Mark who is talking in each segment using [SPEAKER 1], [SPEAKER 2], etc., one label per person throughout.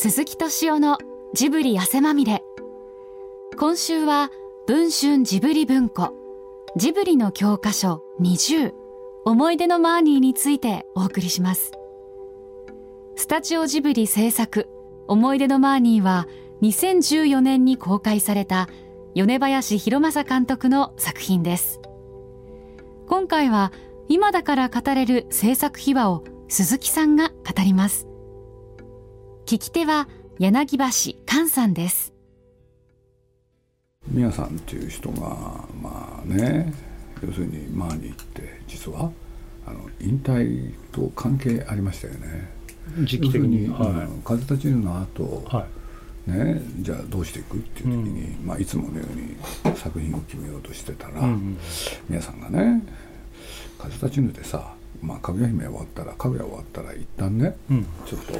[SPEAKER 1] 鈴木敏夫のジブリ汗まみれ。今週は文春ジブリ文庫ジブリの教科書20思い出のマーニーについてお送りします。スタジオジブリ制作思い出のマーニーは2014年に公開された米林博正監督の作品です。今回は今だから語れる制作秘話を鈴木さんが語ります。聞き手は柳橋寛さんです。
[SPEAKER 2] 宮さんっていう人がまあね要するにマーニーって実はあの引退と関係ありましたよね。
[SPEAKER 3] 時期的に、
[SPEAKER 2] はい、風立ちぬの後、
[SPEAKER 3] は
[SPEAKER 2] ね、じゃあどうしていくっていう時に、まあ、いつものように作品を決めようとしてたら、宮さんがね「風立ちぬ」でさまあ、かぐや姫終わったらかぐや終わったら一旦ね、
[SPEAKER 3] うん。
[SPEAKER 2] ちょっと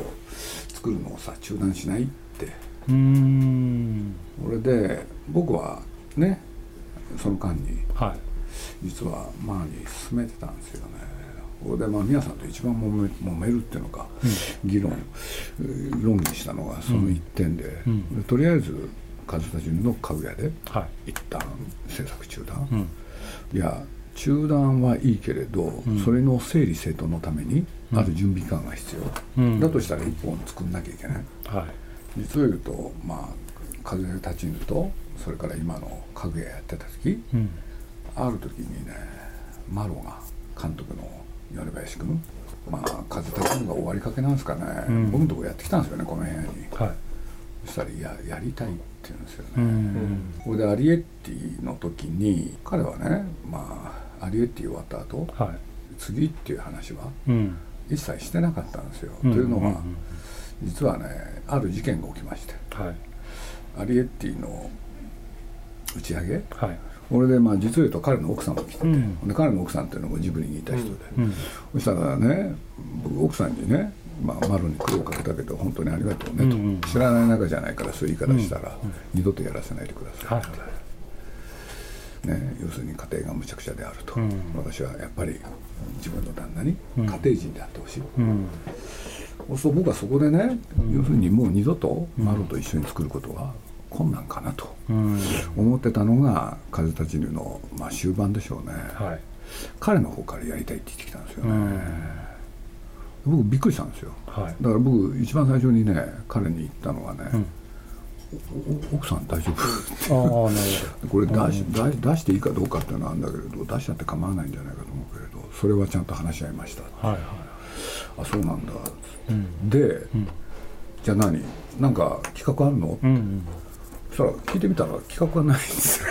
[SPEAKER 2] 作るのをさ中断しないって。
[SPEAKER 3] うん。
[SPEAKER 2] これで僕はねその間に
[SPEAKER 3] はい。
[SPEAKER 2] 実はマーに進めてたんですよね。これでまあ宮さんと一番揉め揉めるっていうのか、議論えー論議したのがその一点で,で、
[SPEAKER 3] うん。
[SPEAKER 2] とりあえず風立ちぬのかぐやで
[SPEAKER 3] はい。
[SPEAKER 2] 一旦制作中断、
[SPEAKER 3] うん。
[SPEAKER 2] いや中断はいいけれど、
[SPEAKER 3] ん。
[SPEAKER 2] それの整理整頓のためにある準備期間が必要、
[SPEAKER 3] うん。
[SPEAKER 2] だとしたら一本作んなきゃいけない。
[SPEAKER 3] はい。
[SPEAKER 2] 実を言うとまあ風立ちぬとそれから今の家具屋やってた時
[SPEAKER 3] うん。
[SPEAKER 2] ある時にねマロが監督の米林君まあ風立ちぬが終わりかけなんですかね、
[SPEAKER 3] うん。
[SPEAKER 2] 僕のとこやってきたんですよねこの部屋に。
[SPEAKER 3] はい。
[SPEAKER 2] そしたらいややりたいって言うんですよね、
[SPEAKER 3] うん。
[SPEAKER 2] これでアリエッティの時に彼はねまあアリエッティ終わった後
[SPEAKER 3] は
[SPEAKER 2] 次っていう話はい
[SPEAKER 3] うん。
[SPEAKER 2] 一切してなかったんですよ、
[SPEAKER 3] うん。
[SPEAKER 2] というのは、
[SPEAKER 3] うん
[SPEAKER 2] 実はねある事件が起きまして
[SPEAKER 3] はい。
[SPEAKER 2] アリエッティの打ち上げ
[SPEAKER 3] はい。
[SPEAKER 2] これでまあ実を言うと彼の奥さんも来てて、
[SPEAKER 3] うん。
[SPEAKER 2] で彼の奥さんっていうのもジブリにいた人で、
[SPEAKER 3] うん。
[SPEAKER 2] そしたらね僕奥さんにね、まあ、マロに苦労かけたけど本当にありがとうねと、
[SPEAKER 3] うんうん
[SPEAKER 2] 知らない仲じゃないからそういう言い方したら、二度とやらせないでください
[SPEAKER 3] はい
[SPEAKER 2] って、ね、要するに家庭がむちゃくちゃであると、
[SPEAKER 3] うん。
[SPEAKER 2] 私はやっぱり自分の旦那に
[SPEAKER 3] うん。
[SPEAKER 2] 家庭人であってほしい、
[SPEAKER 3] うん。
[SPEAKER 2] そう僕はそこでね、要するにもう二度とマロと一緒に作ることは困難かなと
[SPEAKER 3] うん。
[SPEAKER 2] 思ってたのが「風立ちぬ」の、まあ、終盤でしょうね、
[SPEAKER 3] はい。
[SPEAKER 2] 彼の方からやりたいって言ってきたんですよね、
[SPEAKER 3] うん。
[SPEAKER 2] 僕びっくりしたんですよ。
[SPEAKER 3] はい。
[SPEAKER 2] だから僕一番最初にね彼に言ったのはね、奥さん大丈夫？
[SPEAKER 3] ああなる
[SPEAKER 2] これ出し出出していいかどうかっていうのはあるんだけれど出しちゃって構わないんじゃないかと思うけれどそれはちゃんと話し合いました
[SPEAKER 3] はいは
[SPEAKER 2] あそうなんだ、
[SPEAKER 3] いうん。
[SPEAKER 2] で、
[SPEAKER 3] ん。
[SPEAKER 2] じゃあ何？なんか企画あるの、
[SPEAKER 3] うんうん。
[SPEAKER 2] そしたら聞いてみたら企画がないんですよ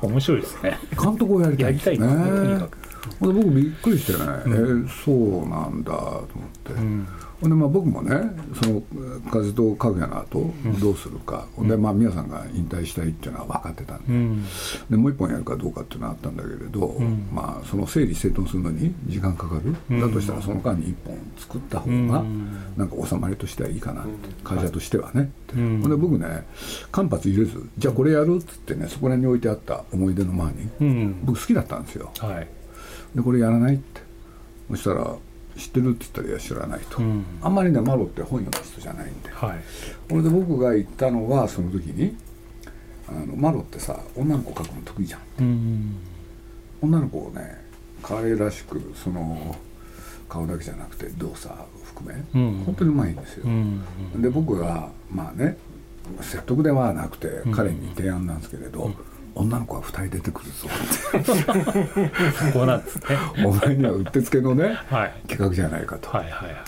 [SPEAKER 3] 面白いですね
[SPEAKER 2] 監督をやりた
[SPEAKER 3] やりたい
[SPEAKER 2] ですね
[SPEAKER 3] とにかく
[SPEAKER 2] 僕びっくりしてね、えーそうなんだと思って、
[SPEAKER 3] うん。
[SPEAKER 2] ほんでまあ僕もねその風とかぐやの後どうするか、ほん。でまあ皆さんが引退したいっていうのは分かってたんで,、
[SPEAKER 3] うん。
[SPEAKER 2] でもう一本やるかどうかっていうのはあったんだけれど、
[SPEAKER 3] ん。
[SPEAKER 2] まあその整理整頓するのに時間かかる、
[SPEAKER 3] うん。
[SPEAKER 2] だとしたらその間に一本作った方が
[SPEAKER 3] うん。
[SPEAKER 2] なんか収まりとしてはいいかなって、会社としてはね。
[SPEAKER 3] うん
[SPEAKER 2] で僕ね間髪入れずじゃあこれやるっつってねそこら辺に置いてあった思い出の前に
[SPEAKER 3] うん。
[SPEAKER 2] 僕好きだったんですよ。
[SPEAKER 3] はい
[SPEAKER 2] でこれやらないって。そしたら知ってるって言ったらいや知らないと、
[SPEAKER 3] うん。
[SPEAKER 2] あんまりねマロって本読む人じゃないんで。
[SPEAKER 3] はい。
[SPEAKER 2] それで僕が言ったのはその時にあのマロってさ女の子描くの得意じゃん。
[SPEAKER 3] うん。
[SPEAKER 2] 女の子をね可愛らしくその顔だけじゃなくて動作含め、
[SPEAKER 3] うん。
[SPEAKER 2] 本当にうまいんですよ、
[SPEAKER 3] うん。
[SPEAKER 2] で僕がまあね説得ではなくて彼に提案なんですけれど、女の子が2人出てくるぞ。っ て
[SPEAKER 3] ここなんですね。
[SPEAKER 2] お前にはうってつけのね
[SPEAKER 3] はい。
[SPEAKER 2] 企画じゃないかと、
[SPEAKER 3] はいはいはい。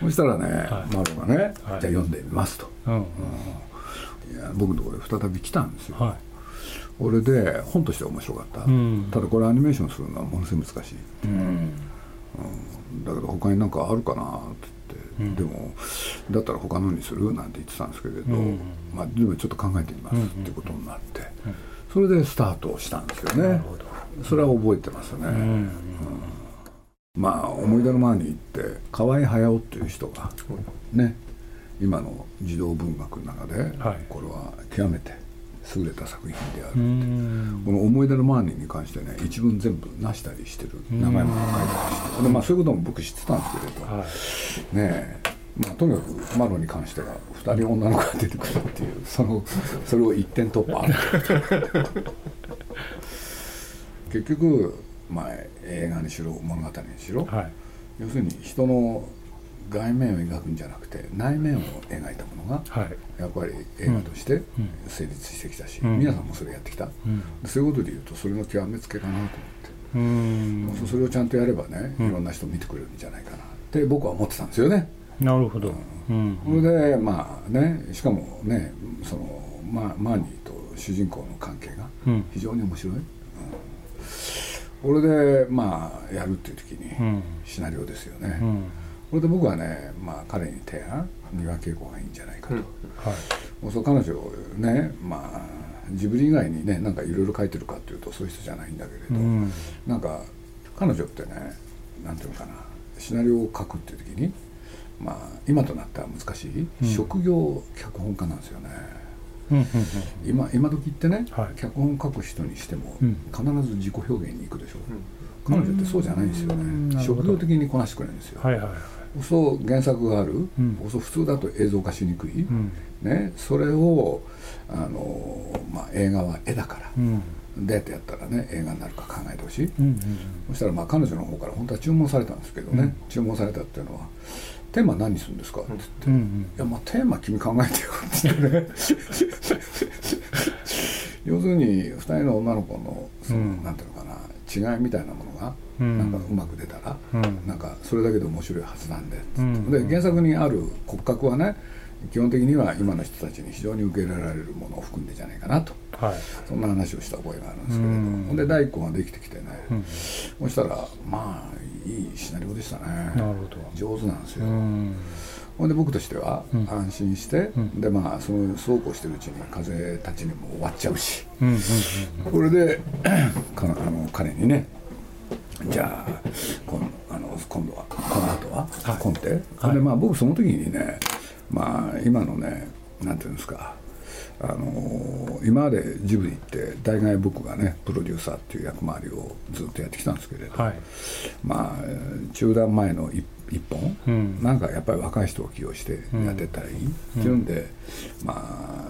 [SPEAKER 2] そしたらね、
[SPEAKER 3] はい。
[SPEAKER 2] マロがね、
[SPEAKER 3] はい。
[SPEAKER 2] じゃあ読んでみますと。
[SPEAKER 3] うん。
[SPEAKER 2] いや僕のところで再び来たんですよ、
[SPEAKER 3] は
[SPEAKER 2] これで本としては面白かった、
[SPEAKER 3] うん。
[SPEAKER 2] ただこれアニメーションするのはものすごい難しい
[SPEAKER 3] いうん。
[SPEAKER 2] だけど他になんかあるかなってでもだったら他のにする？なんて言ってたんですけれど、
[SPEAKER 3] うん。
[SPEAKER 2] まあでもちょっと考えてみますってことになって、それでスタートしたんですよね。それは覚えてますね、
[SPEAKER 3] うん
[SPEAKER 2] まあ思い出の前に行って河合隼っていう人がね今の児童文学の中で、
[SPEAKER 3] はい。
[SPEAKER 2] これは極めて優れた作品である、
[SPEAKER 3] う。ん。
[SPEAKER 2] この思い出のマーニーに関してね一文全部なしたりしてる。長いものを書いたりして。で、まあ、そういうことも僕知ってたんですけれど、
[SPEAKER 3] はい。
[SPEAKER 2] ねえ。まあ、とにかくマロに関しては2人女の子が出てくるっていうそのそれを一点突破。結局、まあ、映画にしろ物語にしろ、
[SPEAKER 3] はい。
[SPEAKER 2] 要するに人の外面を描くんじゃなくて内面を描いたものが
[SPEAKER 3] はい。
[SPEAKER 2] やっぱり映画として
[SPEAKER 3] うん。
[SPEAKER 2] 成立してきたし、
[SPEAKER 3] うん。
[SPEAKER 2] 皆さんもそれやってきた、
[SPEAKER 3] うん。
[SPEAKER 2] そういうことで言うとそれの極めつけかなと思って。
[SPEAKER 3] うーん。
[SPEAKER 2] それをちゃんとやればね、
[SPEAKER 3] うん。
[SPEAKER 2] いろんな人見てくれるんじゃないかなって僕は思ってたんですよね。
[SPEAKER 3] なるほど。うん。
[SPEAKER 2] それでまあねしかもねそのママーニーと主人公の関係が
[SPEAKER 3] うん。
[SPEAKER 2] 非常に面白い。うん。これでまあやるっていう時に
[SPEAKER 3] うん。
[SPEAKER 2] シナリオですよね。
[SPEAKER 3] うん
[SPEAKER 2] これで僕はねまあ彼に提案三輪稽古がいいんじゃないかと。
[SPEAKER 3] はい。
[SPEAKER 2] もうそう彼女ねまあジブリ以外にねなんかいろいろ書いてるかっていうとそういう人じゃないんだけれど。
[SPEAKER 3] うん。
[SPEAKER 2] なんか彼女ってねなんていうのかなシナリオを書くっていう時にまあ今となったら難しい、
[SPEAKER 3] うん。
[SPEAKER 2] 職業脚本家なんですよね。
[SPEAKER 3] うんうん
[SPEAKER 2] 今今時ってね、
[SPEAKER 3] はい。
[SPEAKER 2] 脚本書く人にしても
[SPEAKER 3] うん。
[SPEAKER 2] 必ず自己表現に行くでしょ、彼女ってそうじゃないんですよ
[SPEAKER 3] うん。
[SPEAKER 2] ね職業的にこなしてくれるんですよ、
[SPEAKER 3] はいはいはい
[SPEAKER 2] そう原作がある、
[SPEAKER 3] うん。
[SPEAKER 2] そう普通だと映像化しにくい、
[SPEAKER 3] うん。
[SPEAKER 2] ね、それをあの、まあ、映画は絵だから、
[SPEAKER 3] うん。
[SPEAKER 2] どうやってやったらね映画になるか考えてほしい、
[SPEAKER 3] うんうん
[SPEAKER 2] そしたらまあ彼女の方から本当は注文されたんですけどね、注文されたっていうのは「テーマ何にするんですか?」って言って「
[SPEAKER 3] うんうん。
[SPEAKER 2] いやまあテーマ君考えてよ」って言ってね。要するに2人の女の子のその、
[SPEAKER 3] うん。
[SPEAKER 2] なんていうのかな違いみたいなものが
[SPEAKER 3] うん
[SPEAKER 2] なんかうまく出たら、
[SPEAKER 3] うん。
[SPEAKER 2] なんかそれだけで面白いはずなんで,、
[SPEAKER 3] うん。
[SPEAKER 2] で原作にある骨格はね基本的には今の人たちに非常に受け入れられるものを含んでんじゃないかなと。
[SPEAKER 3] はい。
[SPEAKER 2] そんな話をした覚えがあるんですけれど、
[SPEAKER 3] うん。
[SPEAKER 2] で第一個ができてきてね、
[SPEAKER 3] うん。
[SPEAKER 2] そしたらまあいいシナリオでしたね。
[SPEAKER 3] なるほど。
[SPEAKER 2] 上手なんですよ、
[SPEAKER 3] うん。
[SPEAKER 2] ほんで僕としては
[SPEAKER 3] うん。
[SPEAKER 2] 安心して、
[SPEAKER 3] うん。
[SPEAKER 2] でまあそのそうこうしてるうちに風たちにも終わっちゃうし。これで かあの彼にねじゃあ今あの今度はこの後は、
[SPEAKER 3] はい。
[SPEAKER 2] コンテ、
[SPEAKER 3] はい。
[SPEAKER 2] でまあ僕その時にねまあ今のねなんていうんですかあの今までジブリって大概僕がねプロデューサーっていう役回りをずっとやってきたんですけれど、
[SPEAKER 3] はい。
[SPEAKER 2] まあえー中断前の一一本、
[SPEAKER 3] うん。
[SPEAKER 2] なんかやっぱり若い人を起用してやってったらいい、っていうんで、ま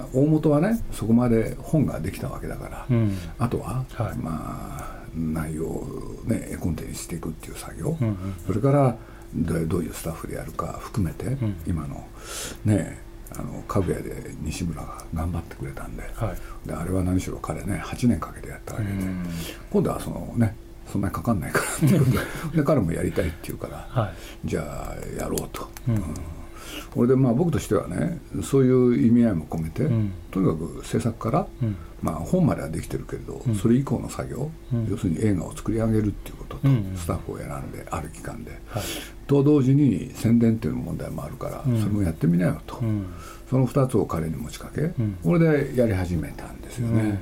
[SPEAKER 2] あ大元はねそこまで本ができたわけだから、
[SPEAKER 3] うん。
[SPEAKER 2] あとは、
[SPEAKER 3] はい。
[SPEAKER 2] まあ内容をね絵コンテにしていくっていう作業、
[SPEAKER 3] うんうん
[SPEAKER 2] それからどどういうスタッフでやるか含めて、
[SPEAKER 3] ん。
[SPEAKER 2] 今のねあの家具屋で西村が頑張ってくれたんで,、
[SPEAKER 3] はい。
[SPEAKER 2] であれは何しろ彼ね8年かけてやったわけで、
[SPEAKER 3] うん。
[SPEAKER 2] 今度はそのねそんなにかかんないからっていうで。で彼もやりたいっていうから、
[SPEAKER 3] はい。
[SPEAKER 2] じゃあやろうと、
[SPEAKER 3] うん。
[SPEAKER 2] うんこれでまあ僕としてはねそういう意味合いも込めて、
[SPEAKER 3] うん。
[SPEAKER 2] とにかく制作から、
[SPEAKER 3] うん。
[SPEAKER 2] まあ、本まではできてるけれど、
[SPEAKER 3] うん。
[SPEAKER 2] それ以降の作業、
[SPEAKER 3] うん。
[SPEAKER 2] 要するに映画を作り上げるっていうことと、スタッフを選んである期間で、
[SPEAKER 3] はい。
[SPEAKER 2] と同時に宣伝っていう問題もあるから、
[SPEAKER 3] うん。
[SPEAKER 2] それもやってみなよと、
[SPEAKER 3] うん。
[SPEAKER 2] その2つを彼に持ちかけ、
[SPEAKER 3] ん。
[SPEAKER 2] これでやり始めたんですよね。
[SPEAKER 3] うん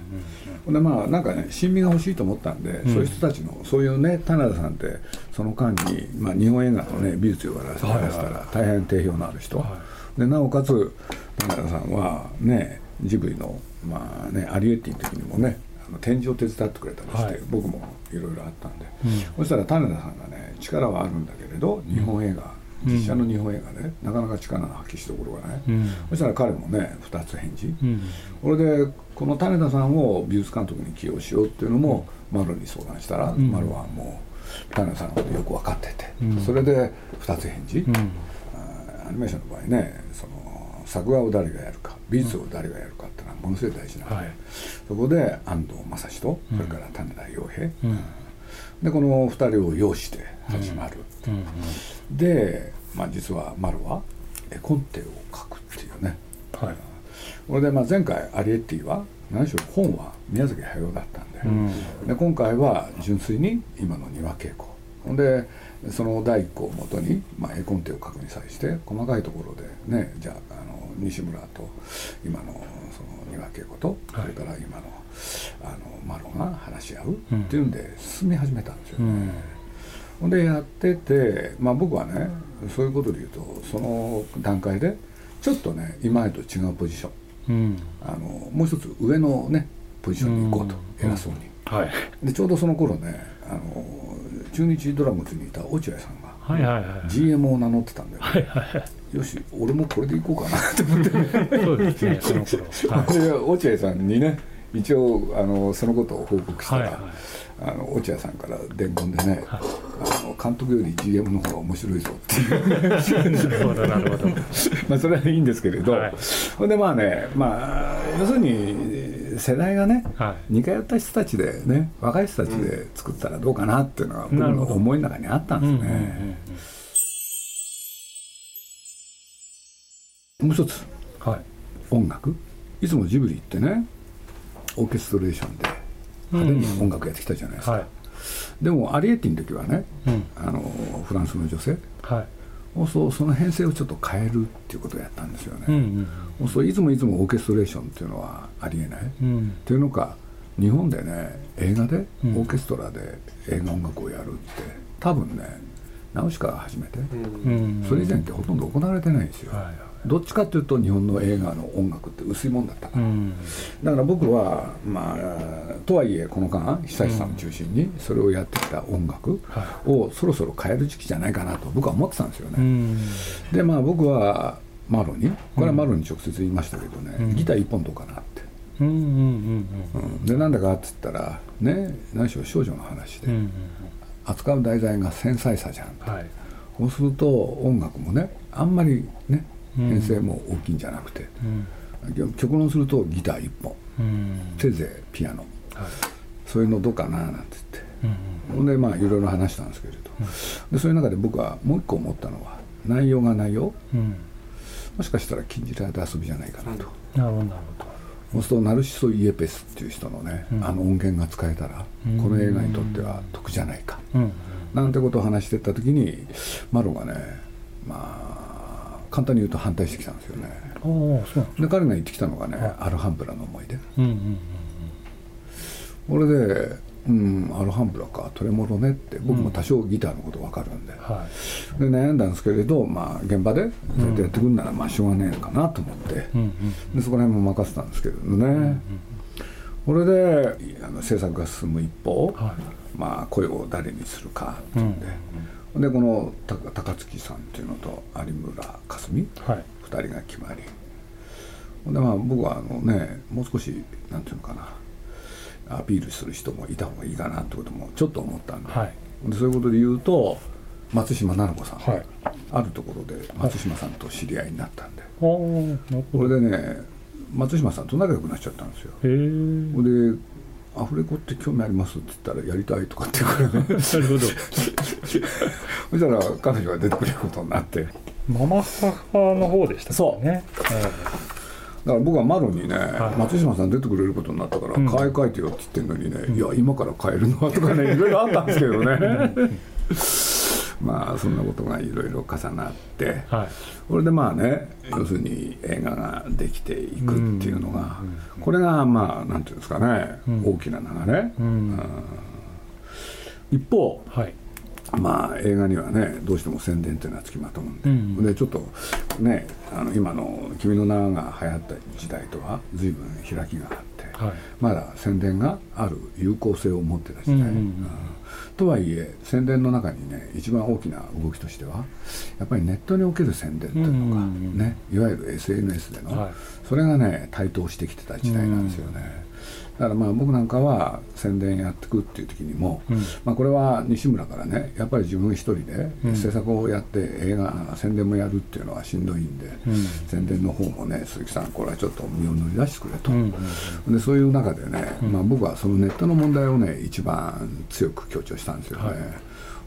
[SPEAKER 2] ほんでまあなんかね親身が欲しいと思ったんで、
[SPEAKER 3] ん。
[SPEAKER 2] そういう人たちのそういうね棚田さんってその間に、まあ、日本映画のね美術をやらせたら大変定評のある人、
[SPEAKER 3] は
[SPEAKER 2] でなおかつ棚田さんはねジブリのまあねアリエッティの時にもねあの展示を手伝ってくれたりして、
[SPEAKER 3] はい。
[SPEAKER 2] 僕もいろいろあったんで、
[SPEAKER 3] うん。
[SPEAKER 2] そしたら種田さんがね力はあるんだけれど日本映画、
[SPEAKER 3] うん
[SPEAKER 2] 実写の日本映画で、なかなか力の発揮しどころがない、
[SPEAKER 3] うん。
[SPEAKER 2] そしたら彼もね2つ返事、
[SPEAKER 3] うん。
[SPEAKER 2] これでこの種田さんを美術監督に起用しようっていうのも丸に相談したら、
[SPEAKER 3] ん。
[SPEAKER 2] 丸はもう種田さんのことよく分かってて、
[SPEAKER 3] うん。
[SPEAKER 2] それで2つ返事、
[SPEAKER 3] うん。
[SPEAKER 2] アニメーションの場合ねその作画を誰がやるか美術を誰がやるかっていうのはものすごい大事なの。で、
[SPEAKER 3] はい。
[SPEAKER 2] そこで安藤正史とそれから種田洋平、
[SPEAKER 3] うん
[SPEAKER 2] でこの2人を擁して始まる、
[SPEAKER 3] うん
[SPEAKER 2] で、まあ、実は丸は絵コンテを書くっていうね。
[SPEAKER 3] はい。
[SPEAKER 2] これでまあ前回アリエッティは何しろ本は宮崎駿だったんで,、
[SPEAKER 3] うん。
[SPEAKER 2] で今回は純粋に今の庭稽古。ほんでその第一項をもとに、まあ、絵コンテを書くに際して細かいところでねじゃああの西村と今のその庭稽古と、
[SPEAKER 3] はい。
[SPEAKER 2] それから今のあのマロが話し合う
[SPEAKER 3] うん。
[SPEAKER 2] っていうんで進み始めたんですよね。
[SPEAKER 3] うん。
[SPEAKER 2] でやってて、まあ、僕はねそういうことで言うとその段階でちょっとね今までと違うポジション。
[SPEAKER 3] うん。
[SPEAKER 2] あのもう一つ上のねポジションに行こうと、
[SPEAKER 3] うん。
[SPEAKER 2] 偉そうに。
[SPEAKER 3] はい。
[SPEAKER 2] でちょうどその頃ねあの中日ドラゴンズにいた落合さんが
[SPEAKER 3] はいはいはい
[SPEAKER 2] GM を名乗ってたんだよ、
[SPEAKER 3] はいはい
[SPEAKER 2] よし俺もこれでいこうかなって思って
[SPEAKER 3] そうですねその頃。は い
[SPEAKER 2] で落合さんにね一応あのそのことを報告したら、
[SPEAKER 3] はいはい。
[SPEAKER 2] あの落合さんから伝言でね、
[SPEAKER 3] はい。
[SPEAKER 2] あの監督より GM の方が面白いぞっていう。
[SPEAKER 3] なるほどなるほど。
[SPEAKER 2] まあそれはいいんですけれど、
[SPEAKER 3] はい。
[SPEAKER 2] ほんでまあねまあ要するに世代がね、
[SPEAKER 3] は
[SPEAKER 2] 似通った人たちでね若い人たちで作ったらどうかなっていうのが僕の思いの中にあったんですね。もう一つ
[SPEAKER 3] うん。はい。
[SPEAKER 2] 音楽。いつもジブリってねオーケストレーションで派手に音楽やってきたじゃないですか、
[SPEAKER 3] はい。
[SPEAKER 2] でもアリエッティの時はね
[SPEAKER 3] うん。
[SPEAKER 2] あのフランスの女性
[SPEAKER 3] はい。
[SPEAKER 2] そうその編成をちょっと変えるっていうことをやったんですよね、
[SPEAKER 3] うんうん
[SPEAKER 2] そういつもいつもオーケストレーションっていうのはありえない、っ
[SPEAKER 3] うん。
[SPEAKER 2] ていうのか日本でね映画でオ
[SPEAKER 3] うん。
[SPEAKER 2] ーケストラで映画音楽をやるって多分ねナウシカが初めて、
[SPEAKER 3] うん。
[SPEAKER 2] それ以前ってほとんど行われてないんですよ、
[SPEAKER 3] はいはい
[SPEAKER 2] どっちかっていうと日本の映画の音楽って薄いもんだった。から、
[SPEAKER 3] うん。
[SPEAKER 2] だから僕はまあとはいえこの間久石さんを中心にそれをやってきた音楽
[SPEAKER 3] は
[SPEAKER 2] をそろそろ変える時期じゃないかなと僕は思ってたんですよね、
[SPEAKER 3] うん。
[SPEAKER 2] でまあ僕はマロにこれはマロに直接言いましたけどね、
[SPEAKER 3] うん。
[SPEAKER 2] ギター一本どうかなって、
[SPEAKER 3] うんうんうん
[SPEAKER 2] うん。でなんだかっつったらね何しろ少女の話で、
[SPEAKER 3] うんうんうん。
[SPEAKER 2] 扱う題材が繊細さじゃん
[SPEAKER 3] はい。
[SPEAKER 2] そうすると音楽もねあんまりね
[SPEAKER 3] うん
[SPEAKER 2] 編成も大きいんじゃなくて、
[SPEAKER 3] うん。
[SPEAKER 2] 極論するとギター一本。
[SPEAKER 3] うん。
[SPEAKER 2] せいぜいピアノ。
[SPEAKER 3] はい。
[SPEAKER 2] そういうのどうかななんて言って。
[SPEAKER 3] うん
[SPEAKER 2] ほんでまあいろいろ話したんですけれど、でそういう中で僕はもう一個思ったのは内容が内容。
[SPEAKER 3] うん。
[SPEAKER 2] もしかしたら禁じられた遊びじゃないかなと、
[SPEAKER 3] なるほどなる
[SPEAKER 2] そうするとナルシソ・イエペスっていう人のね、
[SPEAKER 3] うん。
[SPEAKER 2] あの音源が使えたら、
[SPEAKER 3] うん。
[SPEAKER 2] この映画にとっては得じゃないか、
[SPEAKER 3] うん。
[SPEAKER 2] なんてことを話してった時にマロがねまあ簡単に言うと反対してきたんですよね。で彼が言ってきたのがね、
[SPEAKER 3] はい。
[SPEAKER 2] アルハンブラの思い出。
[SPEAKER 3] うんうん
[SPEAKER 2] これでうんアルハンブラかトレモロねって僕も多少ギターのこと分かるんで、
[SPEAKER 3] は
[SPEAKER 2] で悩んだんですけれど、まあ、現場でそうやってやってくるならまあしょうがねえのかなと思って、
[SPEAKER 3] いうんうん。
[SPEAKER 2] でそこら辺も任せたんですけれどね、これであの制作が進む一方、
[SPEAKER 3] は
[SPEAKER 2] まあ、声を誰にするかっていうんで、でこの高高槻さんっていうのと有村架純
[SPEAKER 3] いはい。
[SPEAKER 2] 2人が決まり。でまあ僕はあのねもう少しなんていうのかなアピールする人もいた方がいいかなってこともちょっと思ったんで,、
[SPEAKER 3] はい。
[SPEAKER 2] でそういうことで言うと松島菜々子さん、
[SPEAKER 3] はい。
[SPEAKER 2] あるところで松島さんと知り合いになったんで、これでね松島さんと仲良くなっちゃったんですよ。で「アフレコって興味あります?」って言ったら「やりたい」とかって言うからね。
[SPEAKER 3] なるほど。
[SPEAKER 2] そしたら彼女が出てくれることになって。だか
[SPEAKER 3] ママ母の方でした
[SPEAKER 2] そう。
[SPEAKER 3] ね
[SPEAKER 2] ら僕はマロにね、
[SPEAKER 3] い。
[SPEAKER 2] 松島さん出てくれることになったから、
[SPEAKER 3] うん。
[SPEAKER 2] 買い替えてよって言ってんのにね、いや今から買えるの？はとかねいろいろあったんですけどねまあそんなことがいろいろ重なって
[SPEAKER 3] はい。
[SPEAKER 2] これでまあね要するに映画ができていくっていうのが、これがまあなんていうんですかね、
[SPEAKER 3] うん。
[SPEAKER 2] 大きな流れ、
[SPEAKER 3] うん。
[SPEAKER 2] 一方
[SPEAKER 3] はい。
[SPEAKER 2] まあ映画にはねどうしても宣伝っていうのはつきまとうんで、
[SPEAKER 3] うん。
[SPEAKER 2] でちょっとねあの今の「君の名」が流行った時代とは随分開きがあって、
[SPEAKER 3] はい。
[SPEAKER 2] まだ宣伝がある有効性を持ってた時代、
[SPEAKER 3] うんうんうん。
[SPEAKER 2] うんとはいえ宣伝の中にね一番大きな動きとしてはやっぱりネットにおける宣伝っていうのが、
[SPEAKER 3] うんうんうん。
[SPEAKER 2] ねいわゆる SNS での、
[SPEAKER 3] はい。
[SPEAKER 2] それがね台頭してきてた時代なんですよね、だからまあ僕なんかは宣伝やってくっていう時にも、
[SPEAKER 3] うん。
[SPEAKER 2] まあ、これは西村からねやっぱり自分一人で
[SPEAKER 3] うん。
[SPEAKER 2] 制作をやって映画宣伝もやるっていうのはしんどいんで、
[SPEAKER 3] うん。
[SPEAKER 2] 宣伝の方もね鈴木さんこれはちょっと身を乗り出してくれと、
[SPEAKER 3] うんうん
[SPEAKER 2] でそういう中でね、
[SPEAKER 3] うん。
[SPEAKER 2] まあ、僕はそのネットの問題をね一番強く強調したんですよね、
[SPEAKER 3] はい。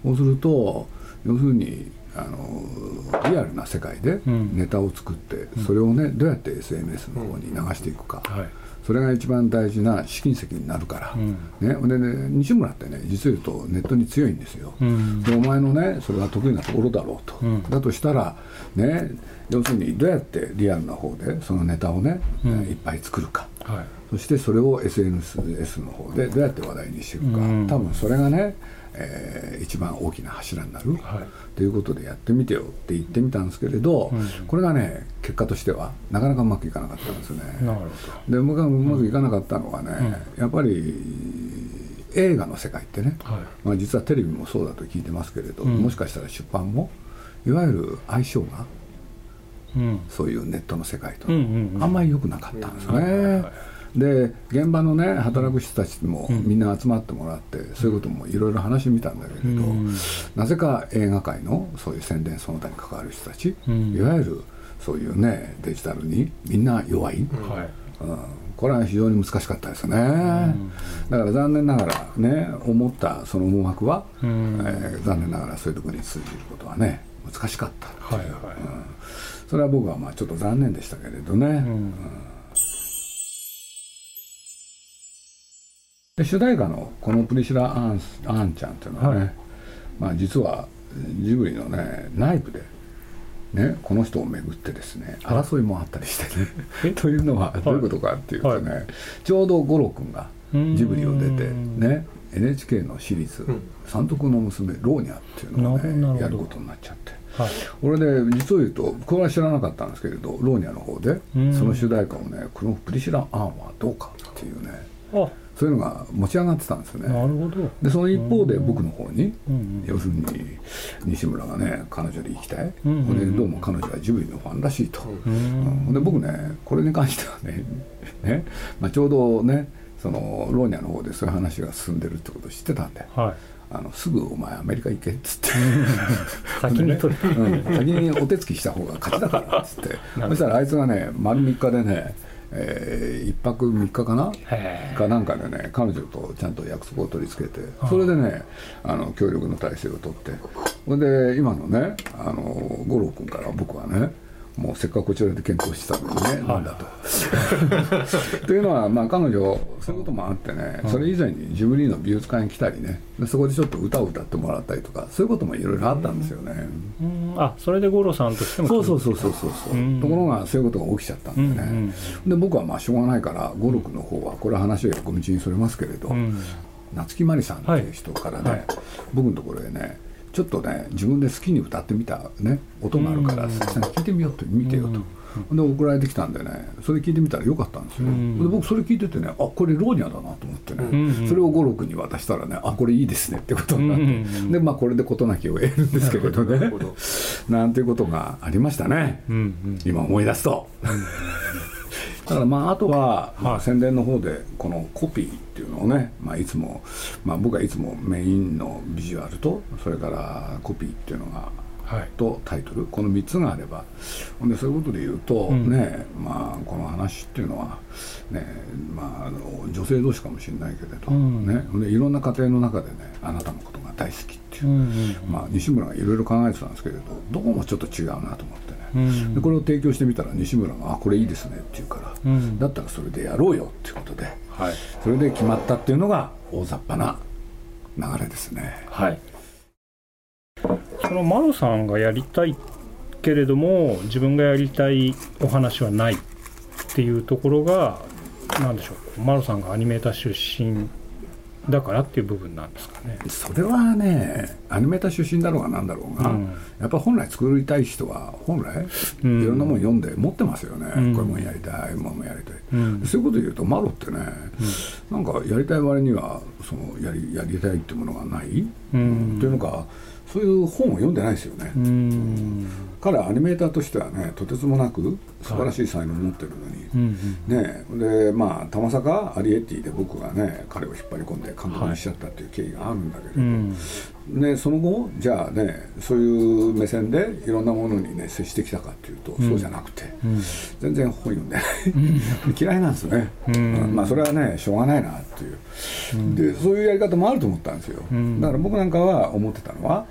[SPEAKER 2] そうすると要するにあのリアルな世界で
[SPEAKER 3] うん。
[SPEAKER 2] ネタを作って、それをねどうやって SNS の方に流していくか、
[SPEAKER 3] はい
[SPEAKER 2] それが一番大事な試金石になるから、
[SPEAKER 3] うん。
[SPEAKER 2] ね、でね西村ってね実を言うとネットに強いんですよ、
[SPEAKER 3] うん。
[SPEAKER 2] でお前のねそれが得意なところだろうと、
[SPEAKER 3] うん。
[SPEAKER 2] だとしたらね要するにどうやってリアルな方でそのネタをね、
[SPEAKER 3] うん。
[SPEAKER 2] いっぱい作るか
[SPEAKER 3] はい。
[SPEAKER 2] そしてそれを SNS の方でどうやって話題にしていくか、
[SPEAKER 3] うん。
[SPEAKER 2] 多分それがね、えー一番大きな柱になる、
[SPEAKER 3] はい。
[SPEAKER 2] ということでやってみてよって言ってみたんですけれど、
[SPEAKER 3] うん。
[SPEAKER 2] これがね結果としてはなかなかうまくいかなかったんですね。
[SPEAKER 3] なるほ
[SPEAKER 2] で僕がうまくいかなかったのはね、やっぱり映画の世界ってね、
[SPEAKER 3] どはい。
[SPEAKER 2] まあ、実はテレビもそうだと聞いてますけれど、
[SPEAKER 3] うん。
[SPEAKER 2] もしかしたら出版もいわゆる相性が
[SPEAKER 3] うん
[SPEAKER 2] そういうネットの世界と、
[SPEAKER 3] うんうんうん。
[SPEAKER 2] あんまり良くなかったんですね。で現場のね働く人たちも
[SPEAKER 3] うん。
[SPEAKER 2] みんな集まってもらって、そういうこともいろいろ話してみたんだけれど、
[SPEAKER 3] うん。
[SPEAKER 2] なぜか映画界のそういう宣伝その他に関わる人たち、
[SPEAKER 3] うん。
[SPEAKER 2] いわゆるそういうねデジタルにみんな弱い、
[SPEAKER 3] はい。
[SPEAKER 2] うん。これは非常に難しかったですね、だから残念ながらね思ったその思惑は、
[SPEAKER 3] うん。
[SPEAKER 2] えー残念ながらそういうところに通じることはね難しかった。
[SPEAKER 3] はいはい
[SPEAKER 2] それは僕はまあちょっと残念でしたけれどね、
[SPEAKER 3] うん。
[SPEAKER 2] で主題歌のこのプリシラ・アンアンちゃんっていうのはね、
[SPEAKER 3] はい。
[SPEAKER 2] まあ、実はジブリのね内部で、ね、この人をめぐってですね争いもあったりして
[SPEAKER 3] え？
[SPEAKER 2] ね というのはどういうことかっていうとね、ちょうど五郎君がジブリを出て
[SPEAKER 3] うん。
[SPEAKER 2] ね NHK の私立
[SPEAKER 4] うん「
[SPEAKER 2] 三徳の娘ローニャ」っていうのを
[SPEAKER 3] なるほどなるほど。
[SPEAKER 2] ねやることになっちゃって。
[SPEAKER 3] はい。
[SPEAKER 2] 俺ね実を言うとこれは知らなかったんですけれどローニャの方で
[SPEAKER 3] うん。
[SPEAKER 2] その主題歌をねこのプリシラ・アンはどうかっていうね
[SPEAKER 3] あ。
[SPEAKER 2] そういうのが持ち上がってたんですよね。
[SPEAKER 3] なるほど。
[SPEAKER 2] でその一方で僕の方に
[SPEAKER 3] うんうん。
[SPEAKER 2] 要するに西村がね彼女で行きたい、
[SPEAKER 3] うん
[SPEAKER 2] でどうも彼女はジブリのファンらしいと、
[SPEAKER 3] う
[SPEAKER 2] うん。
[SPEAKER 3] ん
[SPEAKER 2] で僕ねこれに関してはね ね、まあ、ちょうどねそのローニャの方でそういう話が進んでるってことを知ってたんで。
[SPEAKER 3] はい
[SPEAKER 2] あのすぐお前アメリカ行けっつって。
[SPEAKER 3] 先に取り
[SPEAKER 2] うん、先にお手つきした方が勝ちだからっつって。そしたらあいつがね丸3日でね、え1泊3日かな？
[SPEAKER 3] へ
[SPEAKER 2] かなんかでね彼女とちゃんと約束を取り付けて。それでねあの協力の体制を取って。それで今のねあの五郎君から僕はねもうせっかくこちらで検討してたのにね、なんだと。というのは、まあ、彼女そういうこともあってね、それ以前にジブリの美術館に来たりねでそこでちょっと歌を歌ってもらったりとかそういうこともいろいろあったんですよね。
[SPEAKER 3] うん。あそれで五郎さんとしても
[SPEAKER 2] そうそうそうそうそう。ところがそういうことが起きちゃったんでね、で僕はまあしょうがないから五六の方はこれは話を横道にそれますけれど、
[SPEAKER 3] うん。
[SPEAKER 2] 夏木マリさんっていう人からね、
[SPEAKER 3] はい。
[SPEAKER 2] 僕のところへねちょっとね自分で好きに歌ってみたね。音があるから
[SPEAKER 3] うん。
[SPEAKER 2] 鈴木さんに聞いてみようって見てよと、で送られてきたんでね。それ聞いてみたらよかったんですよ、
[SPEAKER 3] うん。
[SPEAKER 2] で僕それ聞いててねあこれローニャだなと思ってね、
[SPEAKER 3] うん
[SPEAKER 2] それを五六に渡したらねあこれいいですねってことにな。って、
[SPEAKER 3] うん
[SPEAKER 2] でまあこれで事なきを得るんですけれどね。
[SPEAKER 4] な
[SPEAKER 2] んていうことがありましたね、今思い出すと。だからまああとは、まあ、
[SPEAKER 3] はい
[SPEAKER 2] 宣伝の方でこのコピーっていうのをね、まあ、いつも、まあ、僕はいつもメインのビジュアルとそれからコピーっていうのが
[SPEAKER 3] はい。
[SPEAKER 2] とタイトルこの3つがあればほんでそういうことで言うと、
[SPEAKER 3] うん。
[SPEAKER 2] ねまあこの話っていうのはねまああの女性同士かもしれないけれど、
[SPEAKER 3] うん。
[SPEAKER 2] ねでいろんな家庭の中でねあなたのことが大好きっていう、
[SPEAKER 3] うんうん
[SPEAKER 2] まあ、西村がいろいろ考えてたんですけれどどうもちょっと違うなと思ってね、
[SPEAKER 3] うん
[SPEAKER 2] でこれを提供してみたら西村が「あこれいいですね」って言うから、
[SPEAKER 3] うん。
[SPEAKER 2] だったらそれでやろうよっていうことで
[SPEAKER 3] はい。
[SPEAKER 2] それで決まったっていうのが大雑把な流れですね。
[SPEAKER 3] はい。そのマロさんがやりたいけれども自分がやりたいお話はないっていうところが何でしょうマロさんがアニメーター出身だからっていう部分なんですかね。
[SPEAKER 2] それはねアニメーター出身だろうがなんだろうが、
[SPEAKER 3] うん。
[SPEAKER 2] やっぱ本来作りたい人は本来い
[SPEAKER 3] うん。
[SPEAKER 2] ろんなもん読んで持ってますよね、
[SPEAKER 3] うん。
[SPEAKER 2] こういうもんやりたいああいうもん。もやりたい、
[SPEAKER 3] うん
[SPEAKER 2] そういうこと言うとマロってね、なんかやりたい割にはそのやりやりたいってものがない、
[SPEAKER 3] うん。
[SPEAKER 2] というのかそういう本を読んでないですよね、
[SPEAKER 3] うん。
[SPEAKER 2] 彼はアニメーターとしてはねとてつもなく素晴らしい才能を持ってるのに、
[SPEAKER 3] うん
[SPEAKER 2] ねでまあたまさかアリエッティで僕がね彼を引っ張り込んで監督にしちゃったっていう経緯があるんだけれど、
[SPEAKER 3] うん
[SPEAKER 2] ね、その後じゃあねそういう目線でいろんなものにね接してきたかっていうと、そうじゃなくて、
[SPEAKER 3] うん。
[SPEAKER 2] 全然本読んでない。嫌いなんですね、
[SPEAKER 3] うん。
[SPEAKER 2] まあそれはねしょうがないなっていう、でそういうやり方もあると思ったんですよ、
[SPEAKER 3] ん。
[SPEAKER 2] だから僕なんかは思ってたのは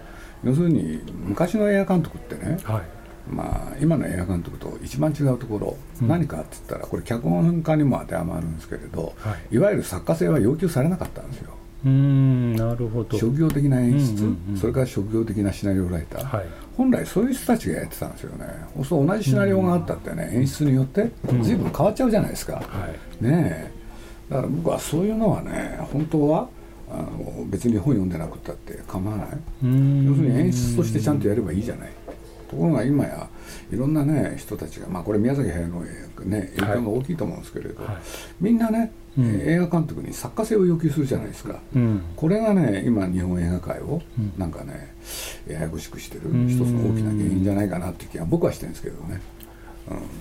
[SPEAKER 2] 要するに昔の映画監督ってね、
[SPEAKER 3] はい
[SPEAKER 2] まあ、今の映画監督と一番違うところ、何かって言ったらこれ脚本家にも当てはまるんですけれど、
[SPEAKER 3] はい。
[SPEAKER 2] い、わゆる作家性は要求されなかったんですよ。
[SPEAKER 3] うんなるほど。
[SPEAKER 2] 職業的な演出、
[SPEAKER 3] うんうんうん。
[SPEAKER 2] それから職業的なシナリオライター、
[SPEAKER 3] はい。
[SPEAKER 2] 本来そういう人たちがやってたんですよね。そう同じシナリオがあったってね演出によって随分変わっちゃうじゃないですか、
[SPEAKER 3] はい。
[SPEAKER 2] ねえ。だから僕はそういうのはね本当はあの別に本読んでなくったって構わない。
[SPEAKER 3] うん。
[SPEAKER 2] 要するに演出としてちゃんとやればいいじゃないところが今やいろんなね人たちがまあこれ宮崎駿の、ね、影響が大きいと思うんですけれど、
[SPEAKER 3] はい。
[SPEAKER 2] みんなね、
[SPEAKER 3] うん。
[SPEAKER 2] えー映画監督に作家性を要求するじゃないですか、
[SPEAKER 3] うん。
[SPEAKER 2] これがね今日本映画界を
[SPEAKER 3] うん。
[SPEAKER 2] なんかねややこしくしてる
[SPEAKER 3] ん。
[SPEAKER 2] 一つの大きな原因じゃないかなっていう気が僕はしてるんですけどね。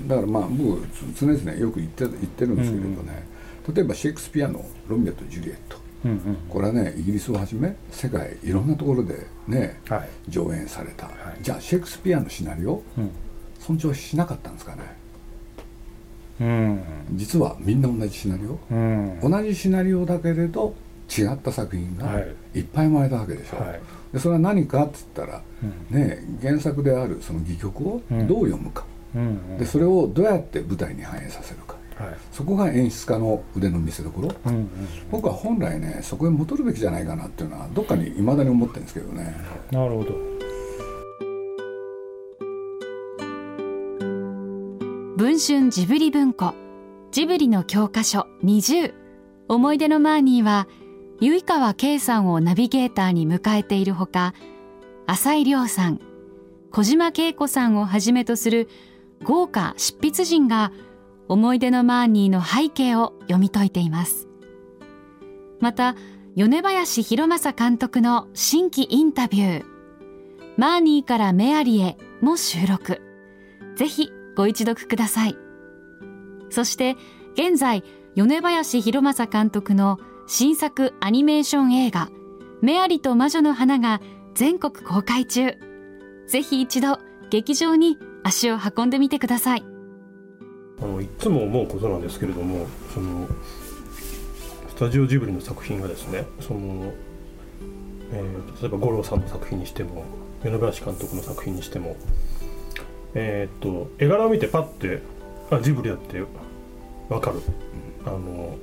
[SPEAKER 2] うん、だからまあ僕常々よく言って言ってるんですけれどね、例えばシェイクスピアの「ロミオとジュリエット」
[SPEAKER 3] うんうん。
[SPEAKER 2] これはねイギリスをはじめ世界いろんなところでね
[SPEAKER 3] はい。
[SPEAKER 2] 上演された、
[SPEAKER 3] い。
[SPEAKER 2] じゃあシェイクスピアのシナリオ
[SPEAKER 3] うん。
[SPEAKER 2] 尊重しなかったんですかね？
[SPEAKER 3] うん。
[SPEAKER 2] 実はみんな同じシナリオ。
[SPEAKER 3] うん。
[SPEAKER 2] 同じシナリオだけれど違った作品が
[SPEAKER 3] はい。
[SPEAKER 2] いっぱい生まれたわけでしょ、
[SPEAKER 3] はい。
[SPEAKER 2] でそれは何かって言ったら、
[SPEAKER 3] うん。
[SPEAKER 2] ね、原作であるその戯曲を
[SPEAKER 3] うん。
[SPEAKER 2] どう読むか、
[SPEAKER 3] うんうん。
[SPEAKER 2] でそれをどうやって舞台に反映させるか
[SPEAKER 3] はい。
[SPEAKER 2] そこが演出家の腕の見せ所。
[SPEAKER 3] うんうん
[SPEAKER 2] 僕は本来ねそこへ戻るべきじゃないかなっていうのはどっかにいまだに思ってるんですけどね。
[SPEAKER 3] なるほど。
[SPEAKER 1] 文春ジブリ文庫。ジブリの教科書。20思い出のマーニーは結川圭さんをナビゲーターに迎えているほか浅井亮さん小島恵子さんをはじめとする豪華執筆陣が思い出のマーニーの背景を読み解いています。また米林博正監督の新規インタビュー「マーニーからメアリへ」も収録。ぜひご一読ください。そして現在米林博正監督の新作アニメーション映画「メアリと魔女の花」が全国公開中。ぜひ一度劇場に足を運んでみてください。
[SPEAKER 4] あのいつも思うことなんですけれどもそのスタジオジブリの作品がですねその、えー例えば五郎さんの作品にしても米林監督の作品にしてもえーっと絵柄を見てパッてあジブリだってわかる、あの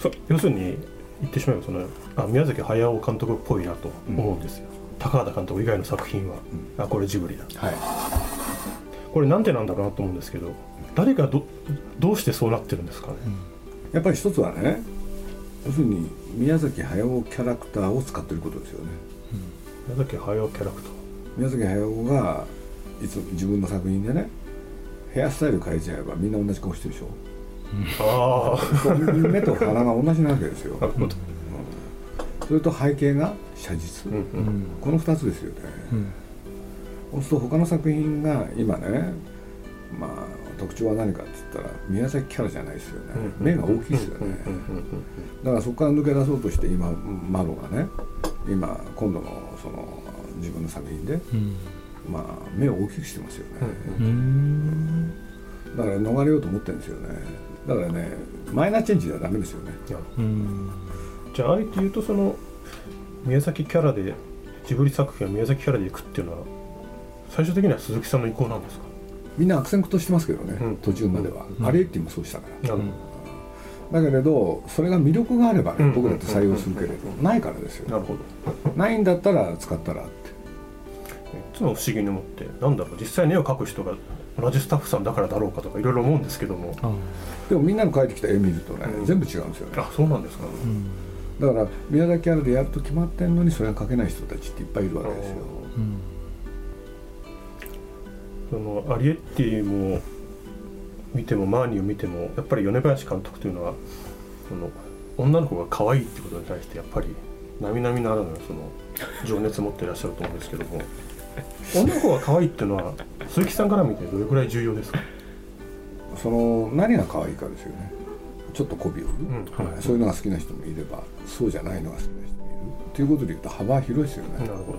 [SPEAKER 4] そ要するに言ってしまえばそのあ宮崎駿監督っぽいなと思うんですよ、高畑監督以外の作品は、あこれジブリだ。
[SPEAKER 2] はい
[SPEAKER 4] これなんてなんだろうなと思うんですけど誰がどどうしてそうなってるんですかね、
[SPEAKER 2] やっぱり一つはね要するに宮崎駿キャラクターを使ってることですよね。
[SPEAKER 4] 宮崎駿キャラクター？
[SPEAKER 2] 宮崎駿がいつ自分の作品でねヘアスタイル変えちゃえばみんな同じ顔してるでしょ。
[SPEAKER 4] あ
[SPEAKER 2] そう目と鼻が同じなわけですよ。
[SPEAKER 4] あなるほど、
[SPEAKER 2] それと背景が写実、
[SPEAKER 4] うんうん。
[SPEAKER 2] この2つですよね、そうすると他の作品が今ねまあ特徴は何かって言ったら宮崎キャラじゃないですよね、
[SPEAKER 4] うん
[SPEAKER 2] 目が大きいですよね、
[SPEAKER 4] うんうんうん
[SPEAKER 2] だからそこから抜け出そうとして今マロがね今今度のその自分の作品で、まあ目を大きくしてますよね、だから逃れようと思ってるんですよね。だからねマイナーチェンジではダメですよね。
[SPEAKER 4] じゃああえて言うとその宮崎キャラでジブリ作品は宮崎キャラでいくっていうのは最終的には鈴木さんの意向なんですか？
[SPEAKER 2] みんな悪戦苦闘してますけどね、
[SPEAKER 4] うん。
[SPEAKER 2] 途中までは、アレイティもそうしたから。
[SPEAKER 4] なるほ
[SPEAKER 2] だけれどそれが魅力があればね、
[SPEAKER 4] うん。
[SPEAKER 2] 僕だって採用するけれど、ないからですよ。
[SPEAKER 4] どなるほど。
[SPEAKER 2] ないんだったら使ったらって。
[SPEAKER 4] いつも不思議に思ってなんだろう実際に絵を描く人が同じスタッフさんだからだろうかとかいろいろ思うんですけども。
[SPEAKER 2] でもみんなの描いてきた絵見るとね、
[SPEAKER 4] うん。
[SPEAKER 2] 全部違うんですよね。
[SPEAKER 4] あそうなんですか、
[SPEAKER 2] だから宮崎キャラでやると決まってんのにそれが描けない人たちっていっぱいいるわけですよ
[SPEAKER 4] そのアリエッティも見てもマーニーを見てもやっぱり米林監督というのはその女の子が可愛いってことに対してやっぱり並々ならぬその情熱を持っていらっしゃると思うんですけども。女の子が可愛いっていうのは鈴木さんから見てどれくらい重要ですか、
[SPEAKER 2] その何が可愛いかですよね。ちょっと媚びを売る、
[SPEAKER 4] うんはい。
[SPEAKER 2] そういうのが好きな人もいればそうじゃないのが好きな人もいる。っていうことで言うと幅は広いですよね、
[SPEAKER 4] なるほど